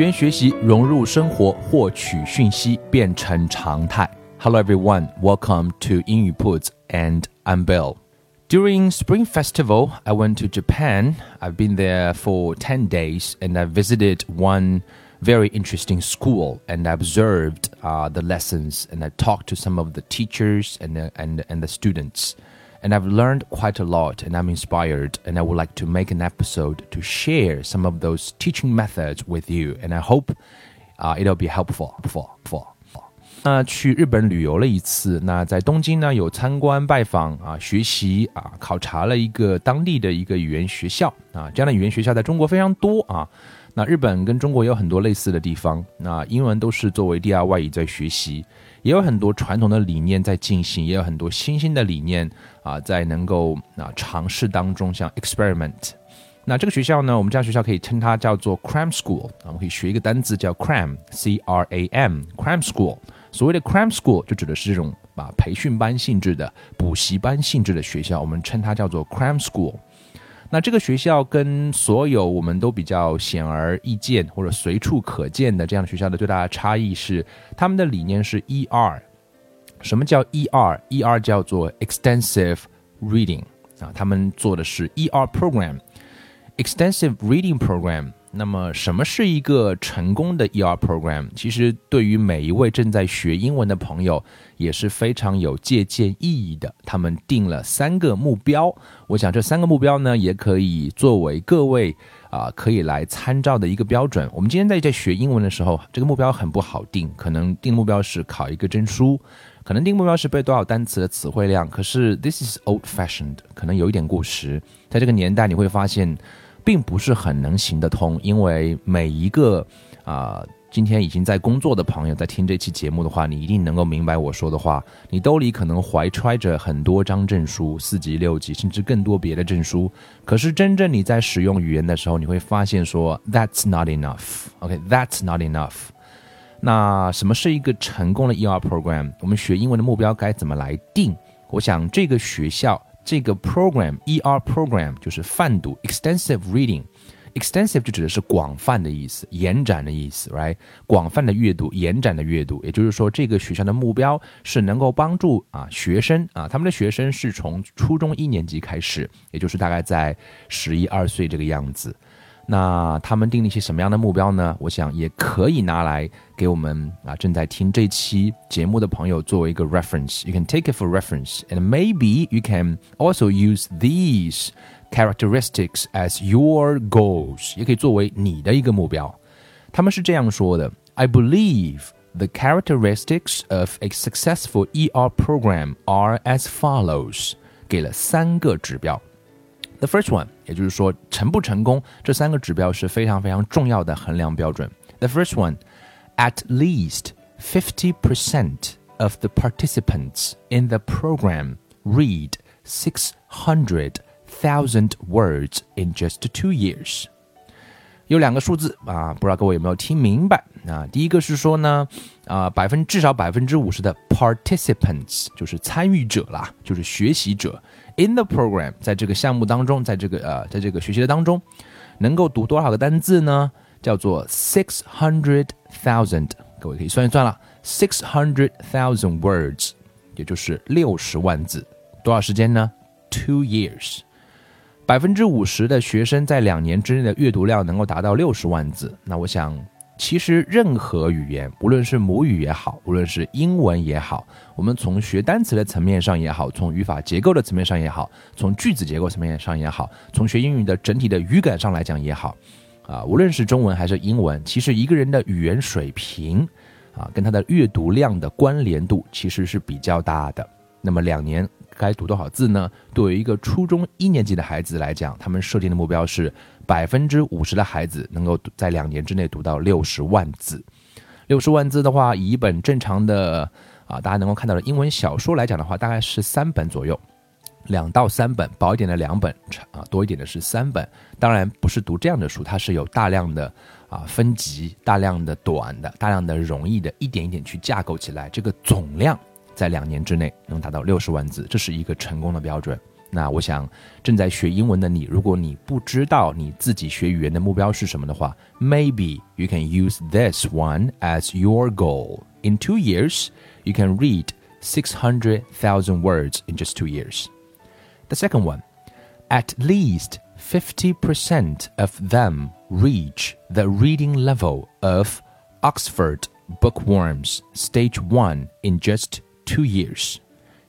言学习融入生活，获取讯息变成常态。Hello everyone, welcome to 英语 铺子 and I'm Bill. During Spring Festival, I went to Japan. I've been there for 10 days and I visited one very interesting school and I observed uh, the lessons and I talked to some of the teachers and, uh, and, and the students and I've learned quite a lot and I'm inspired and I would like to make an episode to share some of those teaching methods with you and I hope uh, it'll be helpful for for 那去日本旅游了一次，那在东京呢有参观拜访啊，学习啊，考察了一个当地的一个语言学校啊，这样的语言学校在中国非常多啊。那日本跟中国有很多类似的地方，那英文都是作为第二外语在学习。 也有很多传统的理念在进行，也有很多新兴的理念啊，在能够啊尝试当中，像 experiment。那这个学校呢，我们这样学校可以称它叫做 cram school，我们可以学一个单词叫 cram，c r a m，cram school。所谓的 cram school 就指的是这种啊培训班性质的、补习班性质的学校，我们称它叫做 cram school。那这个学校跟所有我们都比较显而易见或者随处可见的这样的学校的最大的差异是，他们的理念是 ER。什么叫 ER？ER 叫做 Extensive Reading 啊，他们做的是 ER Program，Extensive Reading Program。那么，什么是一个成功的 ER program？其实对于每一位正在学英文的朋友也是非常有借鉴意义的。他们定了三个目标，我想这三个目标呢，也可以作为各位啊可以来参照的一个标准。我们今天在在学英文的时候，这个目标很不好定，可能定目标是考一个证书，可能定目标是背多少单词的词汇量。可是 this is old-fashioned，可能有一点过时。在这个年代，你会发现。并不是很能行得通，因为每一个啊，今天已经在工作的朋友在听这期节目的话，你一定能够明白我说的话。你兜里可能怀揣着很多张证书，四级、六级，甚至更多别的证书。可是真正你在使用语言的时候，你会发现说，That's not enough。OK，That's not enough。那什么是一个成功的 ER program？我们学英文的目标该怎么来定？我想这个学校。这个 program ER program 就是泛读 extensive reading，extensive 就指的是广泛的意思，延展的意思，right？广泛的阅读，延展的阅读，也就是说，这个学校的目标是能够帮助啊学生啊，他们的学生是从初中一年级开始，也就是大概在十一二岁这个样子。那他们定了一些什么样的目标呢？我想也可以拿来给我们啊正在听这期节目的朋友作为一个 reference。You can take it for reference, and maybe you can also use these characteristics as your goals，也可以作为你的一个目标。他们是这样说的：I believe the characteristics of a successful ER program are as follows。给了三个指标。 The first one，也就是说成不成功，这三个指标是非常非常重要的衡量标准。The first one, at least fifty percent of the participants in the program read six hundred thousand words in just two years. 有两个数字啊，不知道各位有没有听明白啊？第一个是说呢，啊，百分至少百分之五十的 participants 就是参与者啦，就是学习者 In the program 在这个项目当中，在这个呃，在这个学习的当中，能够读多少个单字呢？叫做 six hundred thousand，各位可以算一算了，six hundred thousand words，也就是六十万字，多少时间呢？Two years。百分之五十的学生在两年之内的阅读量能够达到六十万字。那我想，其实任何语言，无论是母语也好，无论是英文也好，我们从学单词的层面上也好，从语法结构的层面上也好，从句子结构层面上也好，从学英语的整体的语感上来讲也好，啊，无论是中文还是英文，其实一个人的语言水平，啊，跟他的阅读量的关联度其实是比较大的。那么两年。该读多少字呢？对于一个初中一年级的孩子来讲，他们设定的目标是百分之五十的孩子能够在两年之内读到六十万字。六十万字的话，以一本正常的啊，大家能够看到的英文小说来讲的话，大概是三本左右，两到三本，薄一点的两本，啊，多一点的是三本。当然不是读这样的书，它是有大量的啊分级，大量的短的，大量的容易的，一点一点去架构起来，这个总量。在两年之内能达到六十万字，这是一个成功的标准。那我想，正在学英文的你，如果你不知道你自己学语言的目标是什么的话，maybe you can use this one as your goal. In two years, you can read six hundred thousand words in just two years. The second one, at least 50% of them reach the reading level of Oxford bookworms stage 1 in just Two years，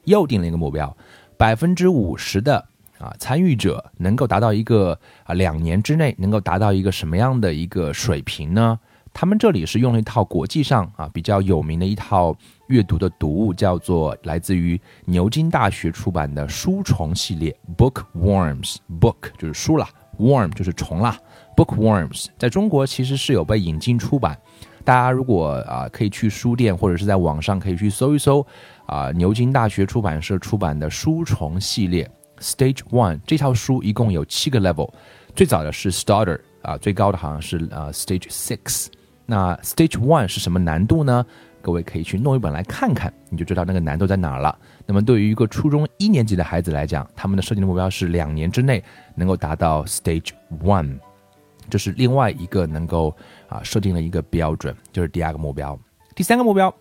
又定了一个目标，百分之五十的啊参与者能够达到一个啊两年之内能够达到一个什么样的一个水平呢？他们这里是用了一套国际上啊比较有名的一套阅读的读物，叫做来自于牛津大学出版的书虫系列 Bookworms，Book 就是书啦，Worm 就是虫啦，Bookworms 在中国其实是有被引进出版。大家如果啊可以去书店或者是在网上可以去搜一搜，啊牛津大学出版社出版的书虫系列 Stage One 这套书一共有七个 level，最早的是 Starter 啊，最高的好像是啊 Stage Six。那 Stage One 是什么难度呢？各位可以去弄一本来看看，你就知道那个难度在哪儿了。那么对于一个初中一年级的孩子来讲，他们的设定的目标是两年之内能够达到 Stage One。这是另外一个能够啊设定了一个标准，就是第二个目标。第三个目标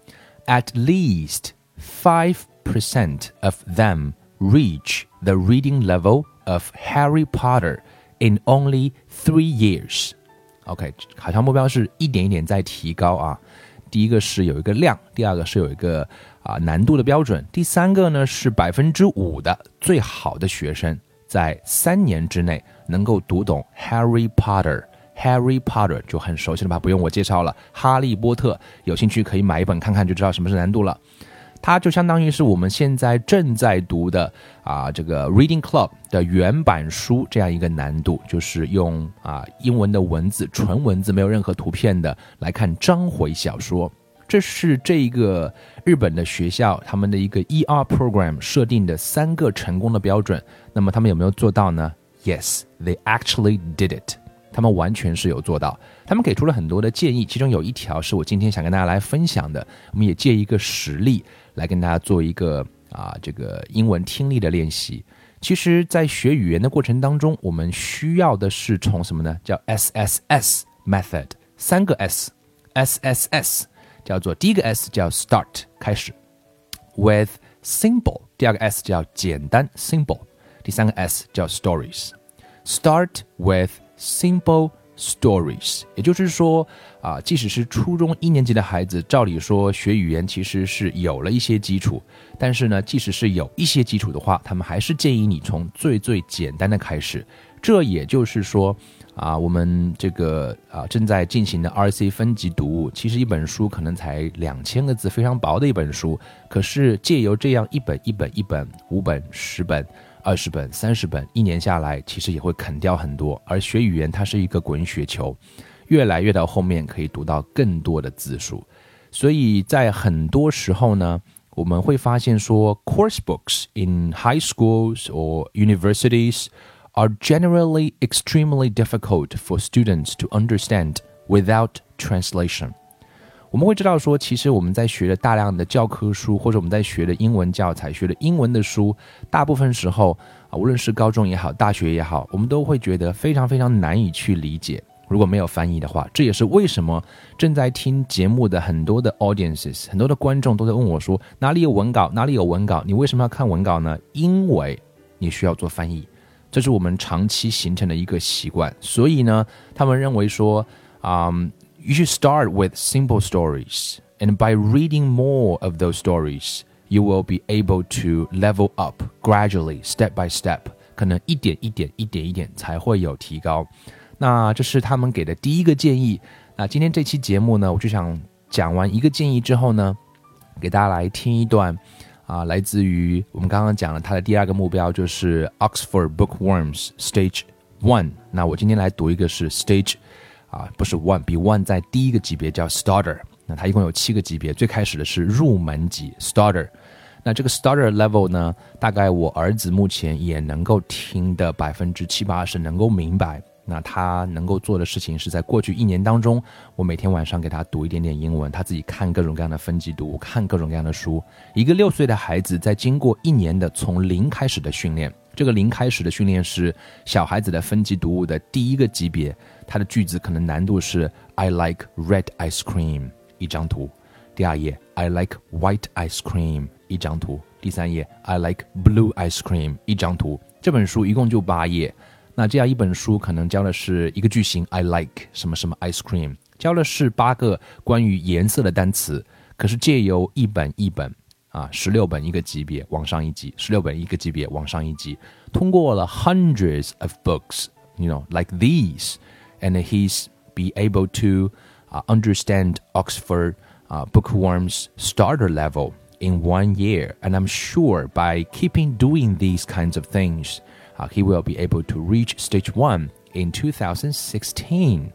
，at least five percent of them reach the reading level of Harry Potter in only three years。OK，好像目标是一点一点在提高啊。第一个是有一个量，第二个是有一个啊难度的标准，第三个呢是百分之五的最好的学生。在三年之内能够读懂《Harry Potter》，Harry Potter 就很熟悉了吧？不用我介绍了，《哈利波特》有兴趣可以买一本看看，就知道什么是难度了。它就相当于是我们现在正在读的啊，这个 Reading Club 的原版书这样一个难度，就是用啊英文的文字，纯文字，没有任何图片的来看章回小说。这是这一个日本的学校他们的一个 ER program 设定的三个成功的标准。那么他们有没有做到呢？Yes, they actually did it。他们完全是有做到。他们给出了很多的建议，其中有一条是我今天想跟大家来分享的。我们也借一个实例来跟大家做一个啊这个英文听力的练习。其实，在学语言的过程当中，我们需要的是从什么呢？叫 SSS method，三个 S，SSS。叫做第一个 S 叫 start 开始，with simple，第二个 S 叫简单 simple，第三个 S 叫 stories。Start with simple stories，也就是说啊，即使是初中一年级的孩子，照理说学语言其实是有了一些基础，但是呢，即使是有一些基础的话，他们还是建议你从最最简单的开始。这也就是说。啊，我们这个啊正在进行的 RC 分级读物，其实一本书可能才两千个字，非常薄的一本书。可是借由这样一本一本一本、五本、十本、二十本、三十本，一年下来，其实也会啃掉很多。而学语言它是一个滚雪球，越来越到后面可以读到更多的字数。所以在很多时候呢，我们会发现说，course books in high schools or universities。Are generally extremely difficult for students to understand without translation. 我们会知道说，其实我们在学的大量的教科书，或者我们在学的英文教材、学的英文的书，大部分时候啊，无论是高中也好，大学也好，我们都会觉得非常非常难以去理解。如果没有翻译的话，这也是为什么正在听节目的很多的 audiences，很多的观众都在问我说，哪里有文稿？哪里有文稿？你为什么要看文稿呢？因为你需要做翻译。这是我们长期形成的一个习惯，所以呢，他们认为说，啊、you should start with simple stories, and by reading more of those stories, you will be able to level up gradually, step by step，可能一点一点、一点一点才会有提高。那这是他们给的第一个建议。那今天这期节目呢，我就想讲完一个建议之后呢，给大家来听一段。啊，来自于我们刚刚讲了它的第二个目标就是 Oxford Bookworms Stage One。那我今天来读一个是 Stage，啊，不是 One，比 One 在第一个级别叫 Starter。那它一共有七个级别，最开始的是入门级 Starter。那这个 Starter level 呢，大概我儿子目前也能够听的百分之七八十能够明白。那他能够做的事情是在过去一年当中，我每天晚上给他读一点点英文，他自己看各种各样的分级读物，看各种各样的书。一个六岁的孩子在经过一年的从零开始的训练，这个零开始的训练是小孩子的分级读物的第一个级别，他的句子可能难度是 I like red ice cream 一张图，第二页 I like white ice cream 一张图，第三页 I like blue ice cream 一张图。这本书一共就八页。那这样一本书可能教的是一个句型，I like 什么什么 ice cream，教的是八个关于颜色的单词。可是借由一本一本啊，十六本一个级别往上一级，十六本一个级别往上一级，通过了 hundreds of books，you know like these，and he's be able to uh, understand Oxford uh, bookworms starter level in one year. And I'm sure by keeping doing these kinds of things Uh, he will be able to reach stage one in 2016.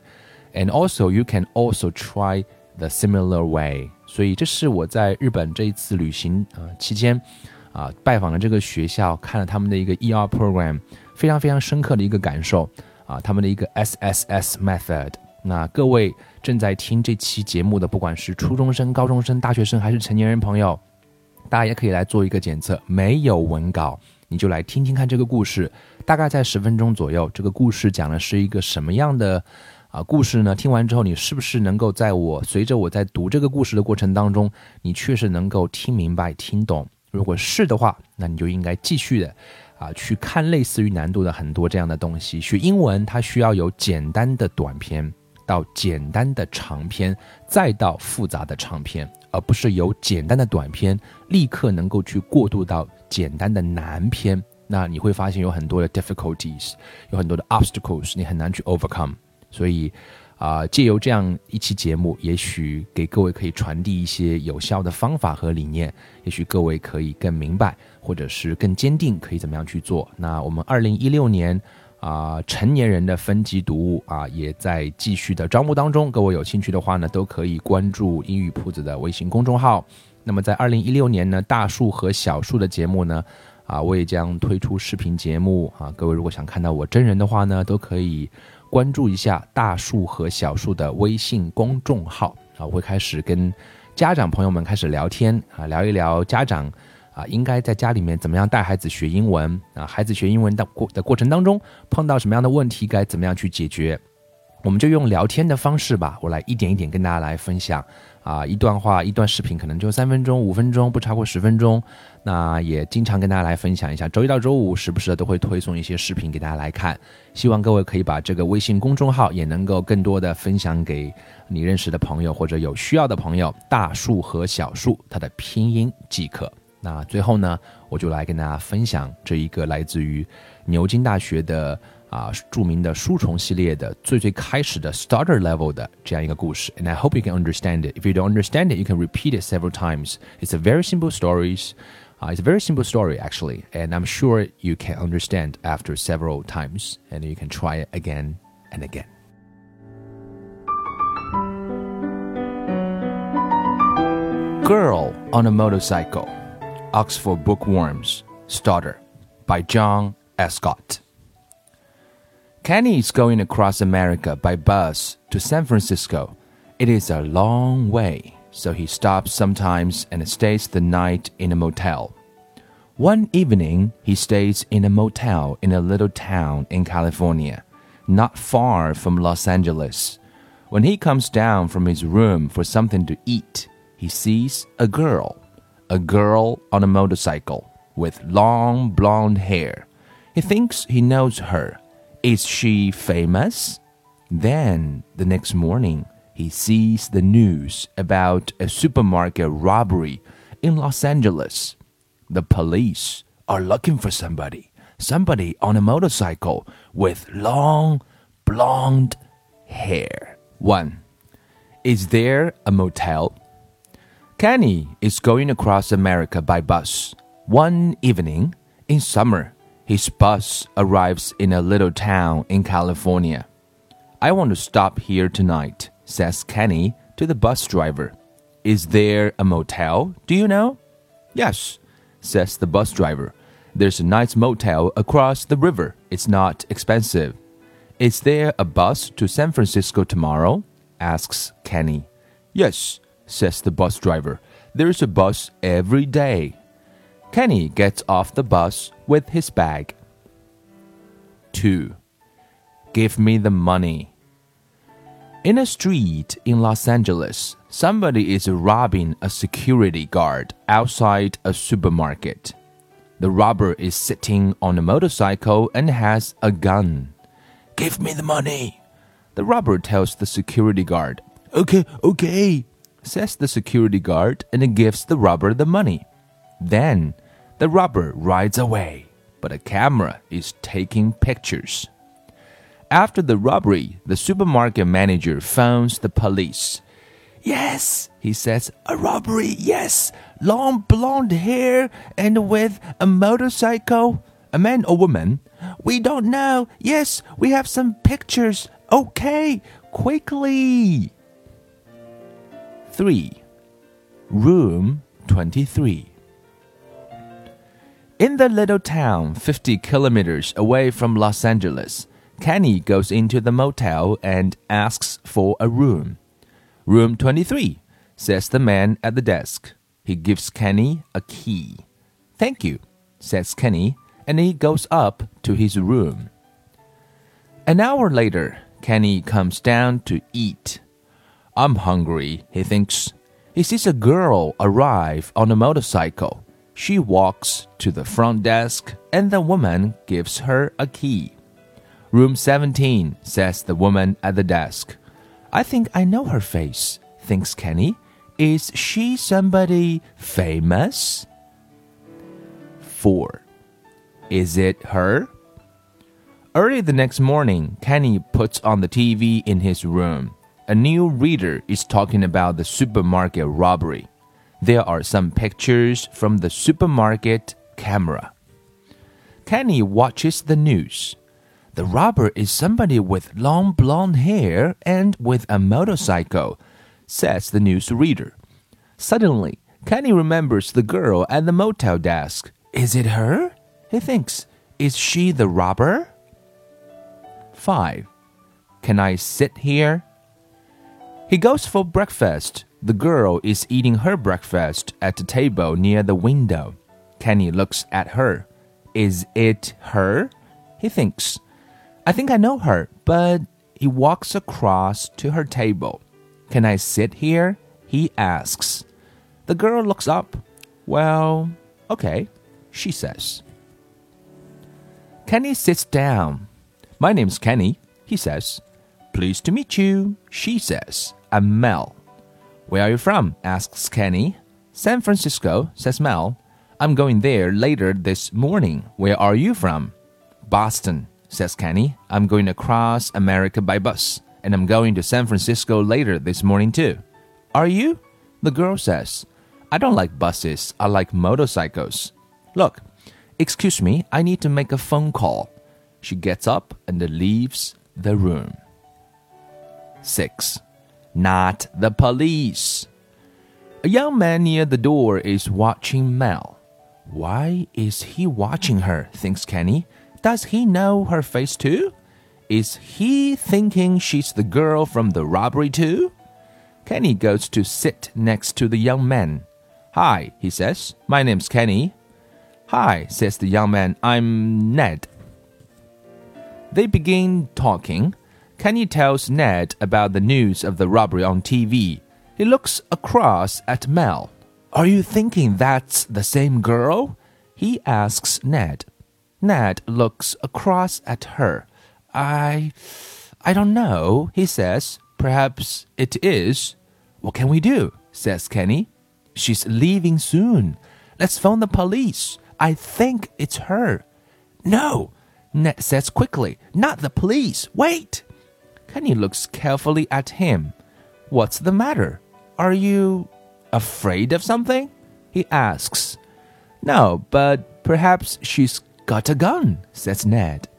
And also, you can also try the similar way. 所以这是我在日本这一次旅行啊、期间啊、拜访了这个学校，看了他们的一个 ER program，非常非常深刻的一个感受啊、他们的一个 SSS method。那各位正在听这期节目的，不管是初中生、高中生、大学生还是成年人朋友，大家也可以来做一个检测，没有文稿。你就来听听看这个故事，大概在十分钟左右。这个故事讲的是一个什么样的啊故事呢？听完之后，你是不是能够在我随着我在读这个故事的过程当中，你确实能够听明白、听懂？如果是的话，那你就应该继续的啊去看类似于难度的很多这样的东西。学英文它需要有简单的短篇，到简单的长篇，再到复杂的长篇，而不是由简单的短篇立刻能够去过渡到。简单的难篇，那你会发现有很多的 difficulties，有很多的 obstacles，你很难去 overcome。所以，啊，借由这样一期节目，也许给各位可以传递一些有效的方法和理念，也许各位可以更明白，或者是更坚定，可以怎么样去做。那我们二零一六年啊，成年人的分级读物啊，也在继续的招募当中。各位有兴趣的话呢，都可以关注英语铺子的微信公众号。那么在二零一六年呢，大树和小树的节目呢，啊，我也将推出视频节目啊。各位如果想看到我真人的话呢，都可以关注一下大树和小树的微信公众号啊。我会开始跟家长朋友们开始聊天啊，聊一聊家长啊应该在家里面怎么样带孩子学英文啊，孩子学英文的过的过程当中碰到什么样的问题，该怎么样去解决。我们就用聊天的方式吧，我来一点一点跟大家来分享。啊，一段话，一段视频，可能就三分钟、五分钟，不超过十分钟。那也经常跟大家来分享一下，周一到周五时不时的都会推送一些视频给大家来看。希望各位可以把这个微信公众号也能够更多的分享给你认识的朋友或者有需要的朋友。大树和小树，它的拼音即可。那最后呢，我就来跟大家分享这一个来自于牛津大学的。啊，着名的书虫系列的最最开始的 starter level 的这样一个故事，and I hope you can understand it. If you don't understand it, you can repeat it several times. It's a very simple stories. Uh, it's a very simple story actually, and I'm sure you can understand after several times, and you can try it again and again. Girl on a Motorcycle, Oxford Bookworms, Starter, by John Escott. Kenny is going across America by bus to San Francisco. It is a long way, so he stops sometimes and stays the night in a motel. One evening, he stays in a motel in a little town in California, not far from Los Angeles. When he comes down from his room for something to eat, he sees a girl, a girl on a motorcycle with long blonde hair. He thinks he knows her is she famous? Then, the next morning, he sees the news about a supermarket robbery in Los Angeles. The police are looking for somebody, somebody on a motorcycle with long blonde hair. 1. Is there a motel? Kenny is going across America by bus. One evening, in summer, his bus arrives in a little town in California. I want to stop here tonight, says Kenny to the bus driver. Is there a motel? Do you know? Yes, says the bus driver. There's a nice motel across the river. It's not expensive. Is there a bus to San Francisco tomorrow? asks Kenny. Yes, says the bus driver. There's a bus every day. Kenny gets off the bus with his bag. 2. Give me the money. In a street in Los Angeles, somebody is robbing a security guard outside a supermarket. The robber is sitting on a motorcycle and has a gun. Give me the money. The robber tells the security guard. Okay, okay, says the security guard and gives the robber the money. Then the robber rides away, but a camera is taking pictures. After the robbery, the supermarket manager phones the police. Yes, he says, a robbery, yes. Long blonde hair and with a motorcycle. A man or woman? We don't know. Yes, we have some pictures. Okay, quickly. 3. Room 23. In the little town 50 kilometers away from Los Angeles, Kenny goes into the motel and asks for a room. Room 23, says the man at the desk. He gives Kenny a key. Thank you, says Kenny, and he goes up to his room. An hour later, Kenny comes down to eat. I'm hungry, he thinks. He sees a girl arrive on a motorcycle. She walks to the front desk, and the woman gives her a key. Room 17, says the woman at the desk. I think I know her face, thinks Kenny. Is she somebody famous? 4. Is it her? Early the next morning, Kenny puts on the TV in his room. A new reader is talking about the supermarket robbery. There are some pictures from the supermarket camera. Kenny watches the news. The robber is somebody with long blonde hair and with a motorcycle, says the news reader. Suddenly, Kenny remembers the girl at the motel desk. Is it her? He thinks. Is she the robber? 5. Can I sit here? He goes for breakfast. The girl is eating her breakfast at a table near the window. Kenny looks at her. Is it her? He thinks. I think I know her, but he walks across to her table. Can I sit here? He asks. The girl looks up. Well, okay, she says. Kenny sits down. My name's Kenny, he says. Pleased to meet you, she says. I'm Mel. Where are you from? asks Kenny. San Francisco, says Mel. I'm going there later this morning. Where are you from? Boston, says Kenny. I'm going across America by bus, and I'm going to San Francisco later this morning too. Are you? The girl says. I don't like buses, I like motorcycles. Look, excuse me, I need to make a phone call. She gets up and leaves the room. 6. Not the police. A young man near the door is watching Mel. Why is he watching her? thinks Kenny. Does he know her face too? Is he thinking she's the girl from the robbery too? Kenny goes to sit next to the young man. Hi, he says. My name's Kenny. Hi, says the young man. I'm Ned. They begin talking. Kenny tells Ned about the news of the robbery on TV. He looks across at Mel. Are you thinking that's the same girl? He asks Ned. Ned looks across at her. I. I don't know, he says. Perhaps it is. What can we do? says Kenny. She's leaving soon. Let's phone the police. I think it's her. No, Ned says quickly. Not the police. Wait. Kenny looks carefully at him. What's the matter? Are you afraid of something? He asks. No, but perhaps she's got a gun, says Ned.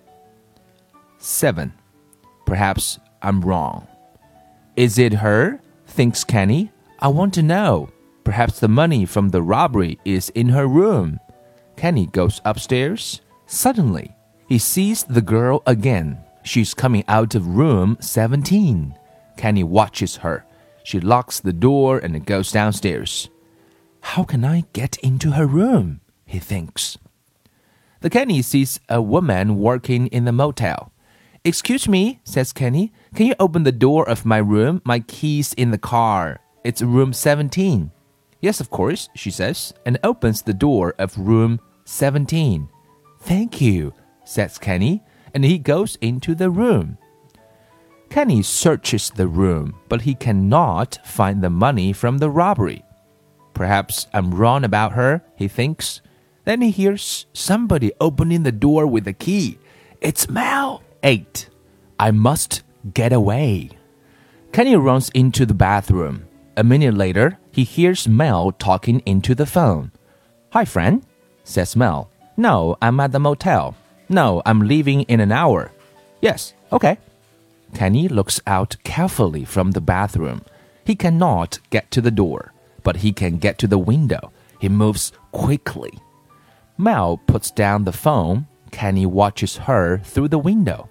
7. Perhaps I'm wrong. Is it her? thinks Kenny. I want to know. Perhaps the money from the robbery is in her room. Kenny goes upstairs. Suddenly, he sees the girl again. She's coming out of room 17. Kenny watches her. She locks the door and goes downstairs. How can I get into her room? he thinks. The Kenny sees a woman working in the motel. Excuse me, says Kenny. Can you open the door of my room? My key's in the car. It's room 17. Yes, of course, she says, and opens the door of room 17. Thank you, says Kenny, and he goes into the room. Kenny searches the room, but he cannot find the money from the robbery. Perhaps I'm wrong about her, he thinks. Then he hears somebody opening the door with a key. It's Mel. 8. I must get away. Kenny runs into the bathroom. A minute later, he hears Mel talking into the phone. Hi, friend, says Mel. No, I'm at the motel. No, I'm leaving in an hour. Yes, okay. Kenny looks out carefully from the bathroom. He cannot get to the door, but he can get to the window. He moves quickly. Mel puts down the phone. Kenny watches her through the window.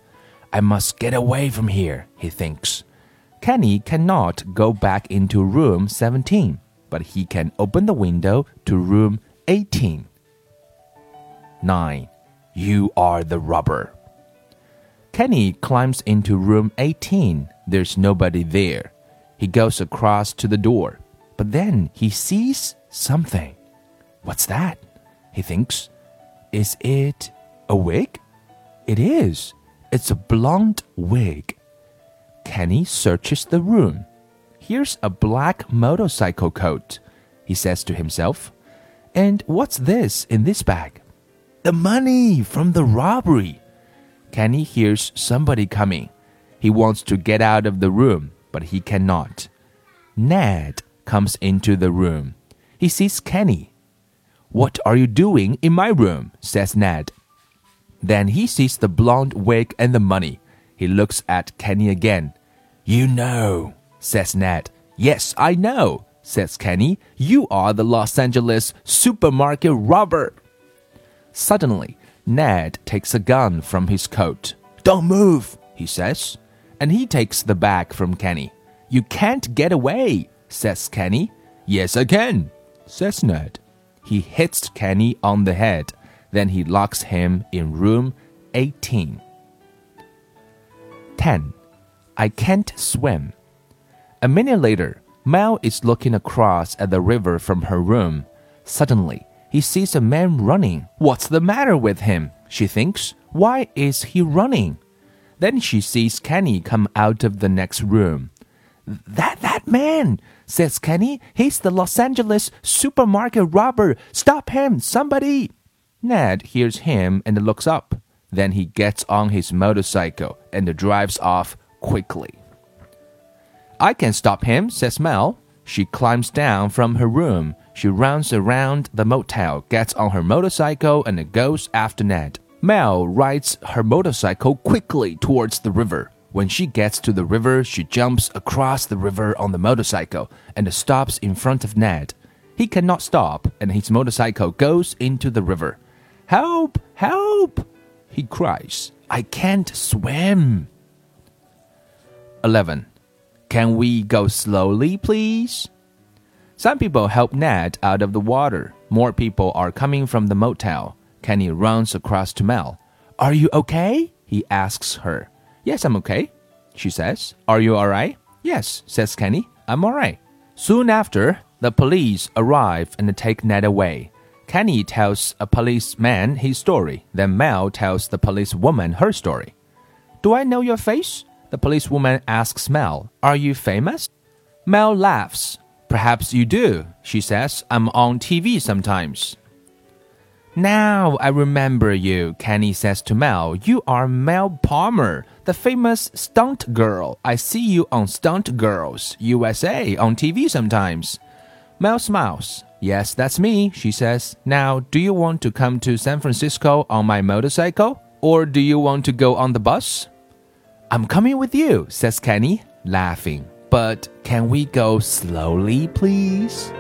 I must get away from here, he thinks. Kenny cannot go back into room 17, but he can open the window to room 18. 9. You are the robber. Kenny climbs into room 18. There's nobody there. He goes across to the door, but then he sees something. What's that? He thinks. Is it a wig? It is. It's a blonde wig. Kenny searches the room. Here's a black motorcycle coat, he says to himself. And what's this in this bag? The money from the robbery. Kenny hears somebody coming. He wants to get out of the room, but he cannot. Ned comes into the room. He sees Kenny. What are you doing in my room? says Ned. Then he sees the blonde wig and the money. He looks at Kenny again. You know, says Ned. Yes, I know, says Kenny. You are the Los Angeles supermarket robber. Suddenly, Ned takes a gun from his coat. Don't move, he says. And he takes the bag from Kenny. You can't get away, says Kenny. Yes, I can, says Ned. He hits Kenny on the head. Then he locks him in room 18. 10. I can't swim. A minute later, Mel is looking across at the river from her room. Suddenly, he sees a man running. What's the matter with him? She thinks. Why is he running? Then she sees Kenny come out of the next room. That that man, says Kenny. He's the Los Angeles supermarket robber. Stop him, somebody. Ned hears him and looks up. Then he gets on his motorcycle and drives off quickly. I can stop him, says Mel. She climbs down from her room. She runs around the motel, gets on her motorcycle, and goes after Ned. Mel rides her motorcycle quickly towards the river. When she gets to the river, she jumps across the river on the motorcycle and stops in front of Ned. He cannot stop, and his motorcycle goes into the river. Help! Help! He cries. I can't swim. 11. Can we go slowly, please? Some people help Ned out of the water. More people are coming from the motel. Kenny runs across to Mel. Are you okay? He asks her. Yes, I'm okay, she says. Are you alright? Yes, says Kenny. I'm alright. Soon after, the police arrive and take Ned away. Kenny tells a policeman his story. Then Mel tells the policewoman her story. Do I know your face? The policewoman asks Mel. Are you famous? Mel laughs. Perhaps you do, she says. I'm on TV sometimes. Now I remember you, Kenny says to Mel. You are Mel Palmer, the famous stunt girl. I see you on Stunt Girls USA on TV sometimes. Mel smiles. Yes, that's me, she says. Now, do you want to come to San Francisco on my motorcycle? Or do you want to go on the bus? I'm coming with you, says Kenny, laughing. But can we go slowly, please?